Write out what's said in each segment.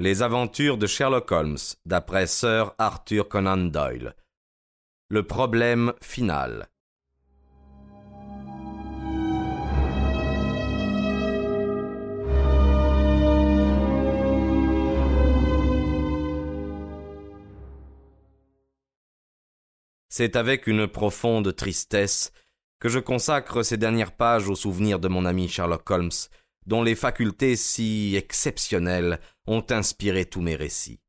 Les aventures de Sherlock Holmes, d'après Sir Arthur Conan Doyle. Le problème final. C'est avec une profonde tristesse que je consacre ces dernières pages au souvenir de mon ami Sherlock Holmes, dont les facultés si exceptionnelles ont inspiré tous mes récits.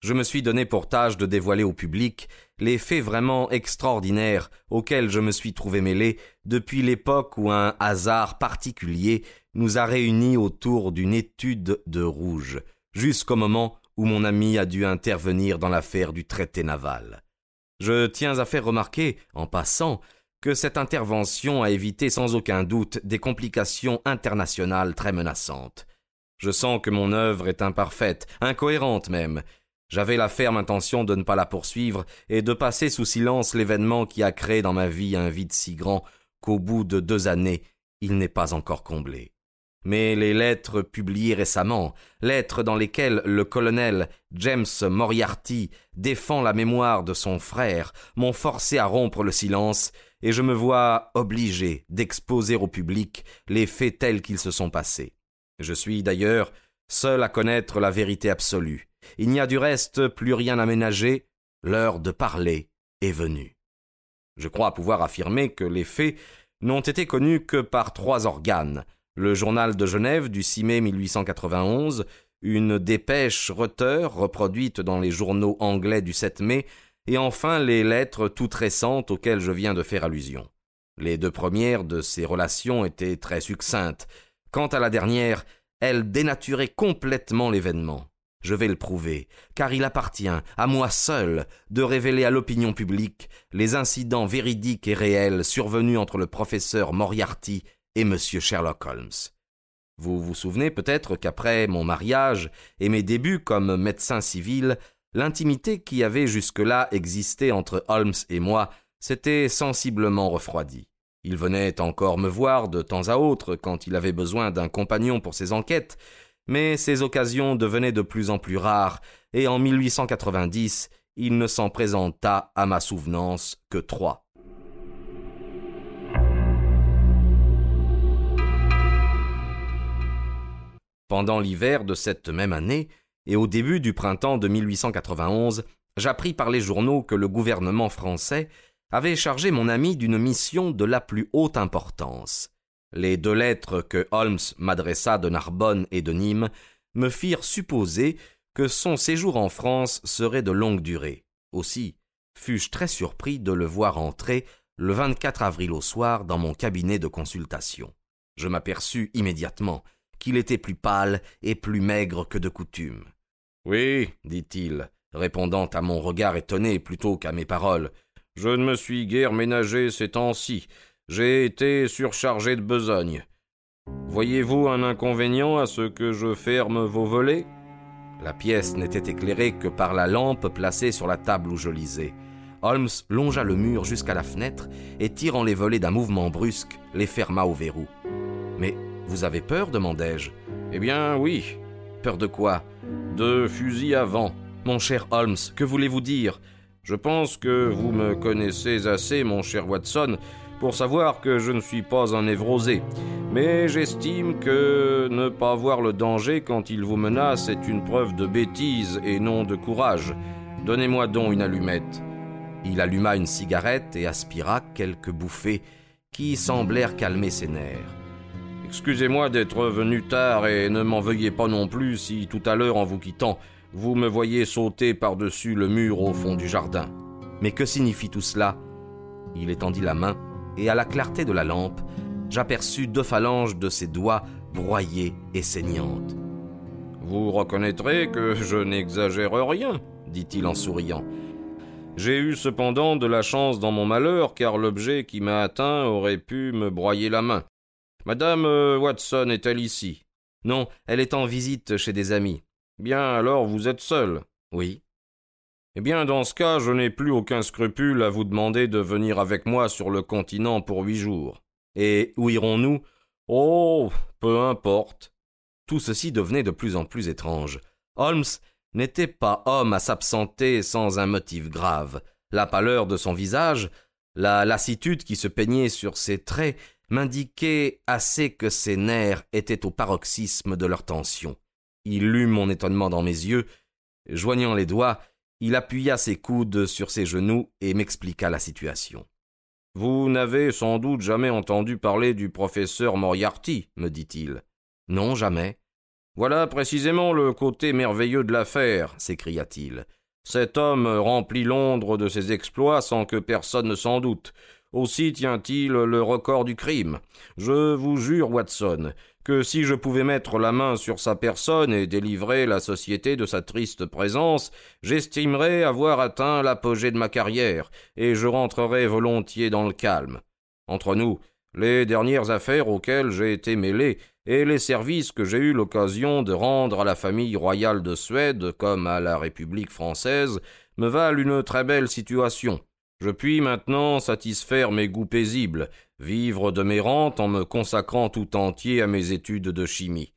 Je me suis donné pour tâche de dévoiler au public les faits vraiment extraordinaires auxquels je me suis trouvé mêlé depuis l'époque où un hasard particulier nous a réunis autour d'une étude de rouge, jusqu'au moment où mon ami a dû intervenir dans l'affaire du traité naval. Je tiens à faire remarquer, en passant, que cette intervention a évité sans aucun doute des complications internationales très menaçantes. Je sens que mon œuvre est imparfaite, incohérente même. J'avais la ferme intention de ne pas la poursuivre et de passer sous silence l'événement qui a créé dans ma vie un vide si grand qu'au bout de deux années, il n'est pas encore comblé. Mais les lettres publiées récemment, lettres dans lesquelles le colonel James Moriarty défend la mémoire de son frère, m'ont forcé à rompre le silence et je me vois obligé d'exposer au public les faits tels qu'ils se sont passés. Je suis d'ailleurs seul à connaître la vérité absolue. Il n'y a du reste plus rien à ménager, l'heure de parler est venue. Je crois pouvoir affirmer que les faits n'ont été connus que par trois organes le journal de Genève du 6 mai 1891, une dépêche Reuters reproduite dans les journaux anglais du 7 mai, et enfin les lettres toutes récentes auxquelles je viens de faire allusion. Les deux premières de ces relations étaient très succinctes. Quant à la dernière, elle dénaturait complètement l'événement. Je vais le prouver, car il appartient à moi seul de révéler à l'opinion publique les incidents véridiques et réels survenus entre le professeur Moriarty et M. Sherlock Holmes. Vous vous souvenez peut-être qu'après mon mariage et mes débuts comme médecin civil, L'intimité qui avait jusque-là existé entre Holmes et moi s'était sensiblement refroidie. Il venait encore me voir de temps à autre quand il avait besoin d'un compagnon pour ses enquêtes, mais ces occasions devenaient de plus en plus rares, et en 1890, il ne s'en présenta à ma souvenance que trois. Pendant l'hiver de cette même année, et au début du printemps de 1891, j'appris par les journaux que le gouvernement français avait chargé mon ami d'une mission de la plus haute importance. Les deux lettres que Holmes m'adressa de Narbonne et de Nîmes me firent supposer que son séjour en France serait de longue durée. Aussi fus-je très surpris de le voir entrer le 24 avril au soir dans mon cabinet de consultation. Je m'aperçus immédiatement qu'il était plus pâle et plus maigre que de coutume. Oui, dit-il, répondant à mon regard étonné plutôt qu'à mes paroles. Je ne me suis guère ménagé ces temps-ci. J'ai été surchargé de besogne. Voyez-vous un inconvénient à ce que je ferme vos volets? La pièce n'était éclairée que par la lampe placée sur la table où je lisais. Holmes longea le mur jusqu'à la fenêtre et, tirant les volets d'un mouvement brusque, les ferma au verrou. Mais vous avez peur? demandai-je. Eh bien, oui. Peur de quoi? De fusil à vent. Mon cher Holmes, que voulez-vous dire? Je pense que vous me connaissez assez, mon cher Watson, pour savoir que je ne suis pas un névrosé. Mais j'estime que ne pas voir le danger quand il vous menace est une preuve de bêtise et non de courage. Donnez-moi donc une allumette. Il alluma une cigarette et aspira quelques bouffées qui semblèrent calmer ses nerfs. Excusez-moi d'être venu tard et ne m'en veuillez pas non plus si tout à l'heure en vous quittant, vous me voyez sauter par-dessus le mur au fond du jardin. Mais que signifie tout cela? Il étendit la main, et à la clarté de la lampe, j'aperçus deux phalanges de ses doigts broyées et saignantes. Vous reconnaîtrez que je n'exagère rien, dit-il en souriant. J'ai eu cependant de la chance dans mon malheur, car l'objet qui m'a atteint aurait pu me broyer la main. Madame euh, Watson est-elle ici? Non, elle est en visite chez des amis. Bien, alors vous êtes seul Oui. Eh bien, dans ce cas, je n'ai plus aucun scrupule à vous demander de venir avec moi sur le continent pour huit jours. Et où irons-nous? Oh, peu importe. Tout ceci devenait de plus en plus étrange. Holmes n'était pas homme à s'absenter sans un motif grave. La pâleur de son visage, la lassitude qui se peignait sur ses traits m'indiquaient assez que ses nerfs étaient au paroxysme de leur tension. Il lut mon étonnement dans mes yeux. Joignant les doigts, il appuya ses coudes sur ses genoux et m'expliqua la situation. Vous n'avez sans doute jamais entendu parler du professeur Moriarty, me dit-il. Non, jamais. Voilà précisément le côté merveilleux de l'affaire, s'écria-t-il. Cet homme remplit Londres de ses exploits sans que personne ne s'en doute. Aussi tient-il le record du crime. Je vous jure, Watson, que si je pouvais mettre la main sur sa personne et délivrer la société de sa triste présence, j'estimerais avoir atteint l'apogée de ma carrière, et je rentrerais volontiers dans le calme. Entre nous, les dernières affaires auxquelles j'ai été mêlé et les services que j'ai eu l'occasion de rendre à la famille royale de Suède comme à la République française me valent une très belle situation. Je puis maintenant satisfaire mes goûts paisibles, vivre de mes rentes en me consacrant tout entier à mes études de chimie.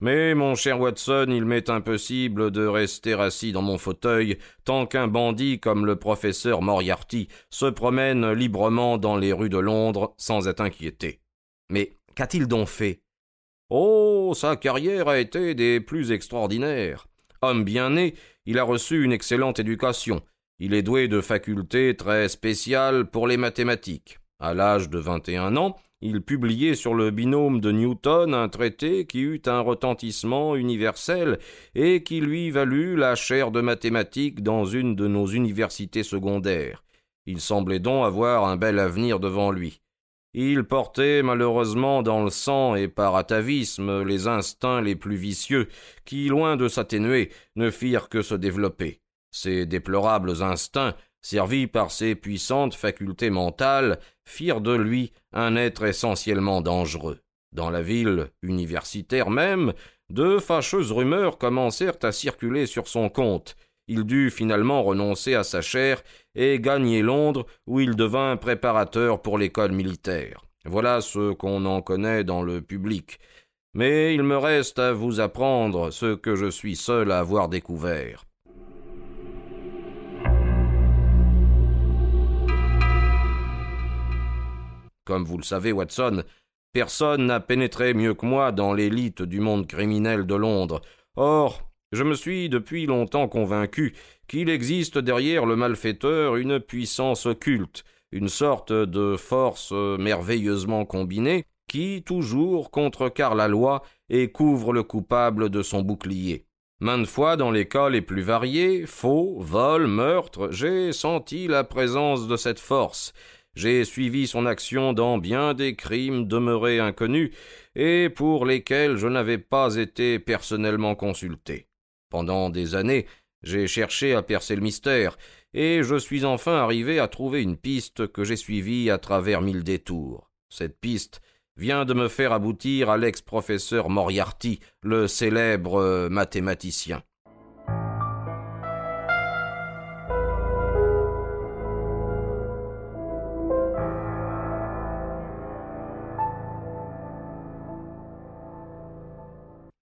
Mais, mon cher Watson, il m'est impossible de rester assis dans mon fauteuil tant qu'un bandit comme le professeur Moriarty se promène librement dans les rues de Londres sans être inquiété. Mais qu'a-t-il donc fait? Oh, sa carrière a été des plus extraordinaires. Homme bien né, il a reçu une excellente éducation, il est doué de facultés très spéciales pour les mathématiques. À l'âge de vingt et un ans, il publiait sur le binôme de Newton un traité qui eut un retentissement universel et qui lui valut la chaire de mathématiques dans une de nos universités secondaires. Il semblait donc avoir un bel avenir devant lui. Il portait malheureusement dans le sang et par atavisme les instincts les plus vicieux, qui, loin de s'atténuer, ne firent que se développer. Ces déplorables instincts, servis par ses puissantes facultés mentales, firent de lui un être essentiellement dangereux. Dans la ville universitaire même, de fâcheuses rumeurs commencèrent à circuler sur son compte. Il dut finalement renoncer à sa chair et gagner Londres, où il devint préparateur pour l'école militaire. Voilà ce qu'on en connaît dans le public. Mais il me reste à vous apprendre ce que je suis seul à avoir découvert. Comme vous le savez, Watson, personne n'a pénétré mieux que moi dans l'élite du monde criminel de Londres. Or, je me suis depuis longtemps convaincu qu'il existe derrière le malfaiteur une puissance occulte, une sorte de force merveilleusement combinée, qui toujours contrecarre la loi et couvre le coupable de son bouclier. Maintes fois, dans les cas les plus variés, faux, vols, meurtres, j'ai senti la présence de cette force, j'ai suivi son action dans bien des crimes demeurés inconnus et pour lesquels je n'avais pas été personnellement consulté. Pendant des années, j'ai cherché à percer le mystère, et je suis enfin arrivé à trouver une piste que j'ai suivie à travers mille détours. Cette piste vient de me faire aboutir à l'ex-professeur Moriarty, le célèbre mathématicien.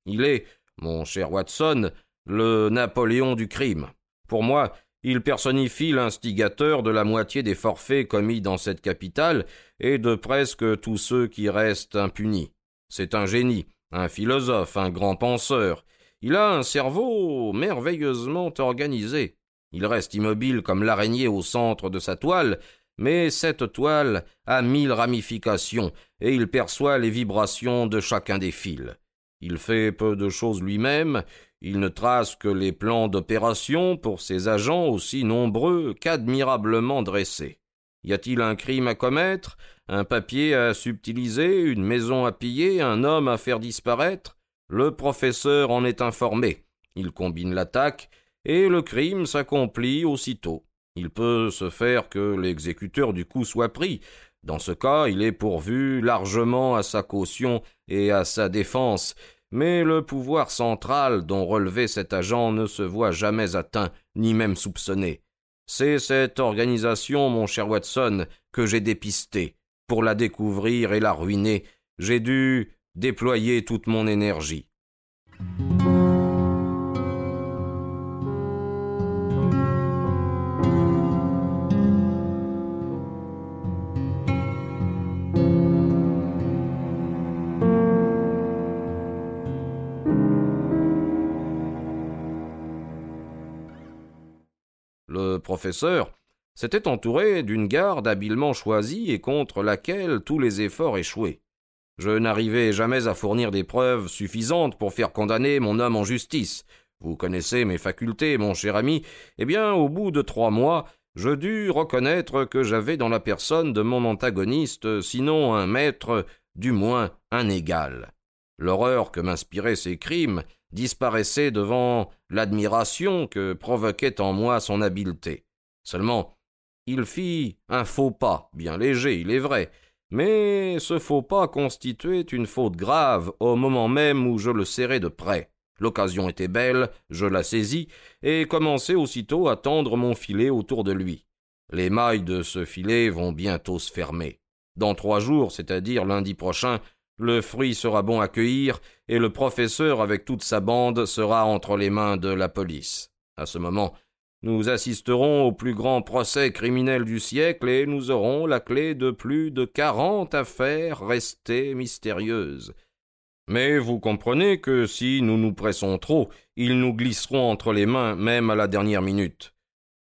Il est, mon cher Watson, le Napoléon du crime. Pour moi, il personnifie l'instigateur de la moitié des forfaits commis dans cette capitale et de presque tous ceux qui restent impunis. C'est un génie, un philosophe, un grand penseur. Il a un cerveau merveilleusement organisé. Il reste immobile comme l'araignée au centre de sa toile, mais cette toile a mille ramifications, et il perçoit les vibrations de chacun des fils. Il fait peu de choses lui-même, il ne trace que les plans d'opération pour ses agents aussi nombreux qu'admirablement dressés. Y a-t-il un crime à commettre, un papier à subtiliser, une maison à piller, un homme à faire disparaître? Le professeur en est informé. Il combine l'attaque, et le crime s'accomplit aussitôt. Il peut se faire que l'exécuteur du coup soit pris. Dans ce cas, il est pourvu largement à sa caution et à sa défense, mais le pouvoir central dont relevait cet agent ne se voit jamais atteint, ni même soupçonné. C'est cette organisation, mon cher Watson, que j'ai dépistée. Pour la découvrir et la ruiner, j'ai dû déployer toute mon énergie. Professeur s'était entouré d'une garde habilement choisie et contre laquelle tous les efforts échouaient. Je n'arrivais jamais à fournir des preuves suffisantes pour faire condamner mon homme en justice. Vous connaissez mes facultés, mon cher ami. Eh bien, au bout de trois mois, je dus reconnaître que j'avais dans la personne de mon antagoniste, sinon un maître, du moins un égal. L'horreur que m'inspiraient ces crimes disparaissait devant l'admiration que provoquait en moi son habileté. Seulement, il fit un faux pas, bien léger, il est vrai, mais ce faux pas constituait une faute grave au moment même où je le serrais de près. L'occasion était belle, je la saisis, et commençai aussitôt à tendre mon filet autour de lui. Les mailles de ce filet vont bientôt se fermer. Dans trois jours, c'est-à-dire lundi prochain, le fruit sera bon à cueillir, et le professeur avec toute sa bande sera entre les mains de la police. À ce moment, nous assisterons au plus grand procès criminel du siècle et nous aurons la clé de plus de quarante affaires restées mystérieuses. Mais vous comprenez que si nous nous pressons trop, ils nous glisseront entre les mains même à la dernière minute.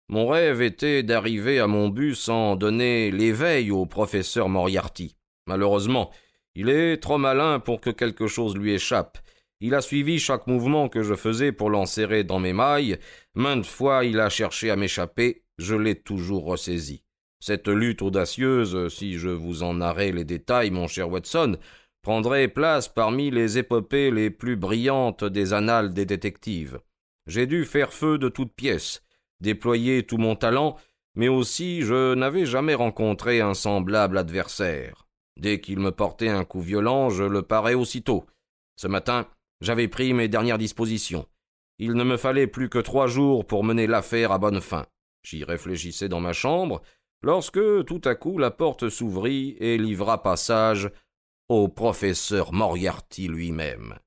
Mon rêve était d'arriver à mon but sans donner l'éveil au professeur Moriarty. Malheureusement, il est trop malin pour que quelque chose lui échappe. Il a suivi chaque mouvement que je faisais pour l'enserrer dans mes mailles. Maintes fois il a cherché à m'échapper, je l'ai toujours ressaisi. Cette lutte audacieuse, si je vous en narrais les détails, mon cher Watson, prendrait place parmi les épopées les plus brillantes des annales des détectives. J'ai dû faire feu de toutes pièces, déployer tout mon talent, mais aussi je n'avais jamais rencontré un semblable adversaire. Dès qu'il me portait un coup violent, je le parais aussitôt. Ce matin, j'avais pris mes dernières dispositions. Il ne me fallait plus que trois jours pour mener l'affaire à bonne fin. J'y réfléchissais dans ma chambre, lorsque tout à coup la porte s'ouvrit et livra passage au professeur Moriarty lui-même.